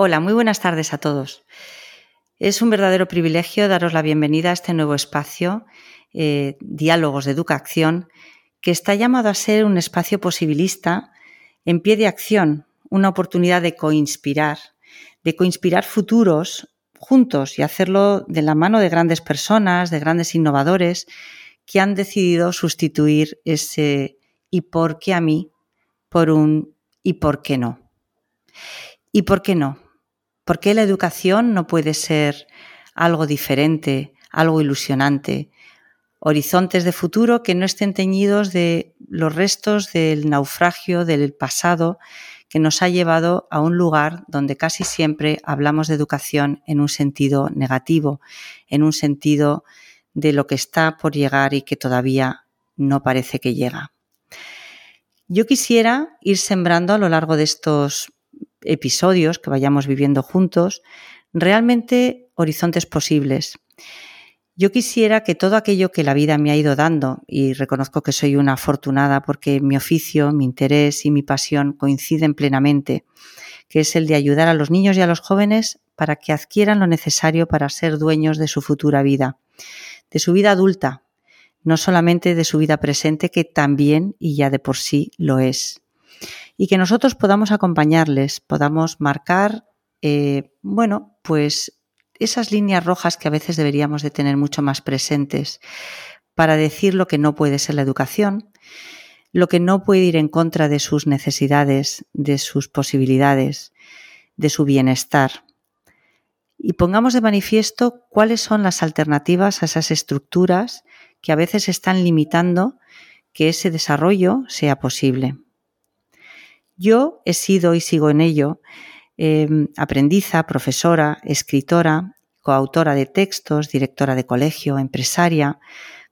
Hola, muy buenas tardes a todos. Es un verdadero privilegio daros la bienvenida a este nuevo espacio, eh, Diálogos de Educación, que está llamado a ser un espacio posibilista en pie de acción, una oportunidad de coinspirar, de coinspirar futuros juntos y hacerlo de la mano de grandes personas, de grandes innovadores que han decidido sustituir ese ¿y por qué a mí? por un ¿y por qué no? ¿Y por qué no? ¿Por qué la educación no puede ser algo diferente, algo ilusionante? Horizontes de futuro que no estén teñidos de los restos del naufragio del pasado que nos ha llevado a un lugar donde casi siempre hablamos de educación en un sentido negativo, en un sentido de lo que está por llegar y que todavía no parece que llega. Yo quisiera ir sembrando a lo largo de estos episodios que vayamos viviendo juntos, realmente horizontes posibles. Yo quisiera que todo aquello que la vida me ha ido dando, y reconozco que soy una afortunada porque mi oficio, mi interés y mi pasión coinciden plenamente, que es el de ayudar a los niños y a los jóvenes para que adquieran lo necesario para ser dueños de su futura vida, de su vida adulta, no solamente de su vida presente, que también y ya de por sí lo es y que nosotros podamos acompañarles, podamos marcar, eh, bueno, pues esas líneas rojas que a veces deberíamos de tener mucho más presentes para decir lo que no puede ser la educación, lo que no puede ir en contra de sus necesidades, de sus posibilidades, de su bienestar. Y pongamos de manifiesto cuáles son las alternativas a esas estructuras que a veces están limitando que ese desarrollo sea posible. Yo he sido y sigo en ello em, aprendiza, profesora, escritora, coautora de textos, directora de colegio, empresaria,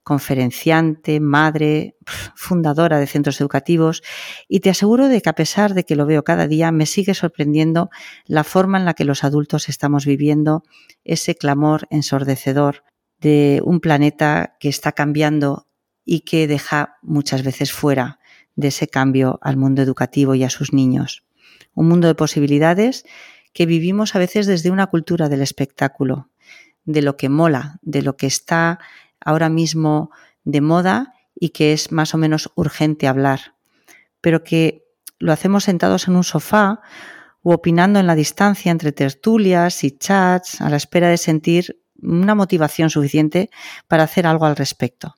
conferenciante, madre, fundadora de centros educativos y te aseguro de que a pesar de que lo veo cada día, me sigue sorprendiendo la forma en la que los adultos estamos viviendo ese clamor ensordecedor de un planeta que está cambiando y que deja muchas veces fuera de ese cambio al mundo educativo y a sus niños. Un mundo de posibilidades que vivimos a veces desde una cultura del espectáculo, de lo que mola, de lo que está ahora mismo de moda y que es más o menos urgente hablar, pero que lo hacemos sentados en un sofá o opinando en la distancia entre tertulias y chats a la espera de sentir una motivación suficiente para hacer algo al respecto.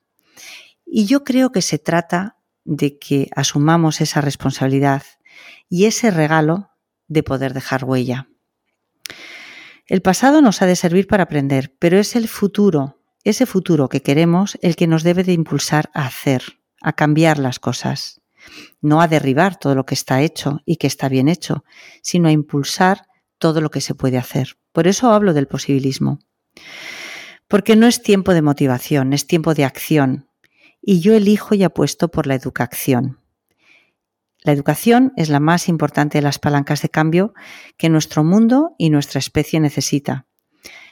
Y yo creo que se trata de que asumamos esa responsabilidad y ese regalo de poder dejar huella. El pasado nos ha de servir para aprender, pero es el futuro, ese futuro que queremos, el que nos debe de impulsar a hacer, a cambiar las cosas. No a derribar todo lo que está hecho y que está bien hecho, sino a impulsar todo lo que se puede hacer. Por eso hablo del posibilismo. Porque no es tiempo de motivación, es tiempo de acción, y yo elijo y apuesto por la educación. La educación es la más importante de las palancas de cambio que nuestro mundo y nuestra especie necesita.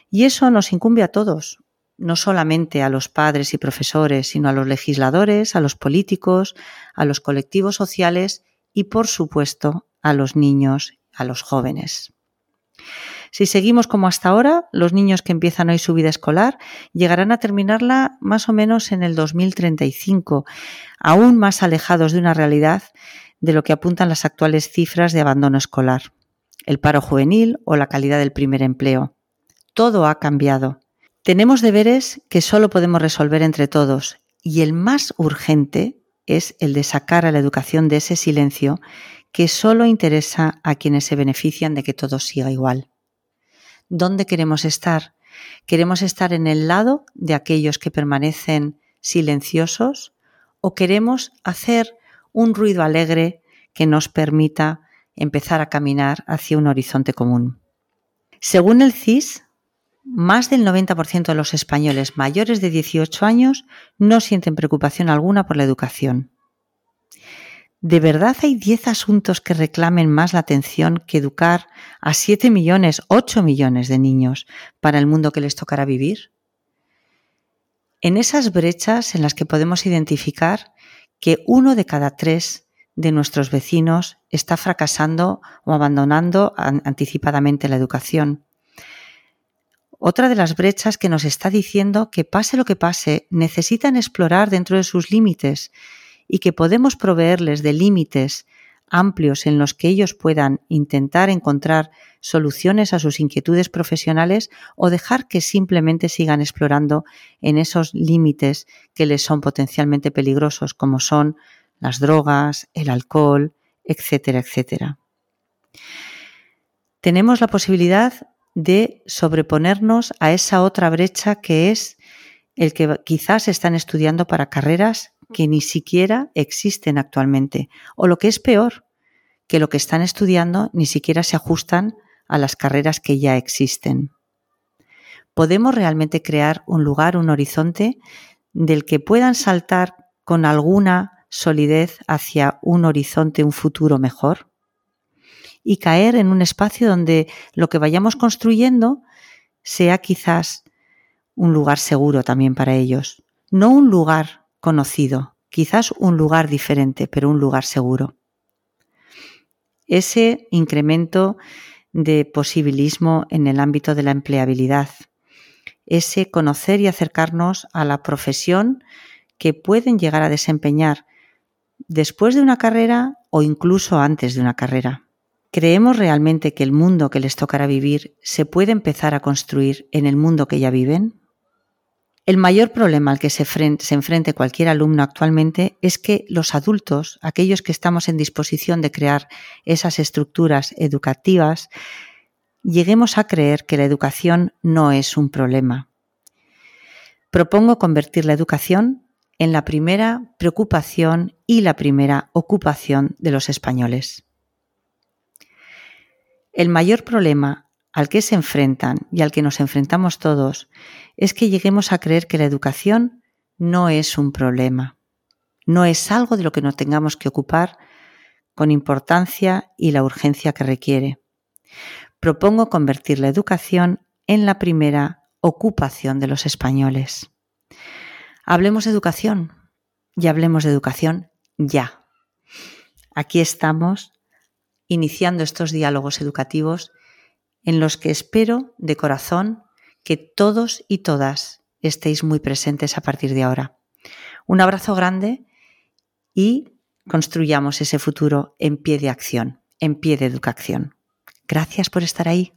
Y eso nos incumbe a todos, no solamente a los padres y profesores, sino a los legisladores, a los políticos, a los colectivos sociales y, por supuesto, a los niños, a los jóvenes. Si seguimos como hasta ahora, los niños que empiezan hoy su vida escolar llegarán a terminarla más o menos en el 2035, aún más alejados de una realidad de lo que apuntan las actuales cifras de abandono escolar, el paro juvenil o la calidad del primer empleo. Todo ha cambiado. Tenemos deberes que solo podemos resolver entre todos y el más urgente es el de sacar a la educación de ese silencio que solo interesa a quienes se benefician de que todo siga igual. ¿Dónde queremos estar? ¿Queremos estar en el lado de aquellos que permanecen silenciosos o queremos hacer un ruido alegre que nos permita empezar a caminar hacia un horizonte común? Según el CIS, más del 90% de los españoles mayores de 18 años no sienten preocupación alguna por la educación. ¿De verdad hay 10 asuntos que reclamen más la atención que educar a 7 millones, 8 millones de niños para el mundo que les tocará vivir? En esas brechas en las que podemos identificar que uno de cada tres de nuestros vecinos está fracasando o abandonando anticipadamente la educación. Otra de las brechas que nos está diciendo que pase lo que pase, necesitan explorar dentro de sus límites y que podemos proveerles de límites amplios en los que ellos puedan intentar encontrar soluciones a sus inquietudes profesionales o dejar que simplemente sigan explorando en esos límites que les son potencialmente peligrosos, como son las drogas, el alcohol, etcétera, etcétera. Tenemos la posibilidad de sobreponernos a esa otra brecha que es el que quizás están estudiando para carreras que ni siquiera existen actualmente. O lo que es peor, que lo que están estudiando ni siquiera se ajustan a las carreras que ya existen. ¿Podemos realmente crear un lugar, un horizonte del que puedan saltar con alguna solidez hacia un horizonte, un futuro mejor? Y caer en un espacio donde lo que vayamos construyendo sea quizás un lugar seguro también para ellos. No un lugar conocido, quizás un lugar diferente, pero un lugar seguro. Ese incremento de posibilismo en el ámbito de la empleabilidad, ese conocer y acercarnos a la profesión que pueden llegar a desempeñar después de una carrera o incluso antes de una carrera. ¿Creemos realmente que el mundo que les tocará vivir se puede empezar a construir en el mundo que ya viven? El mayor problema al que se, enfrente cualquier alumno actualmente es que los adultos, aquellos que estamos en disposición de crear esas estructuras educativas, lleguemos a creer que la educación no es un problema. Propongo convertir la educación en la primera preocupación y la primera ocupación de los españoles. El mayor problema al que se enfrentan y al que nos enfrentamos todos es que lleguemos a creer que la educación no es un problema, no es algo de lo que nos tengamos que ocupar con importancia y la urgencia que requiere. Propongo convertir la educación en la primera ocupación de los españoles. Hablemos de educación y hablemos de educación ya. Aquí estamos iniciando estos diálogos educativos en los que espero de corazón que todos y todas estéis muy presentes a partir de ahora. Un abrazo grande y construyamos ese futuro en pie de acción, en pie de educación. Gracias por estar ahí.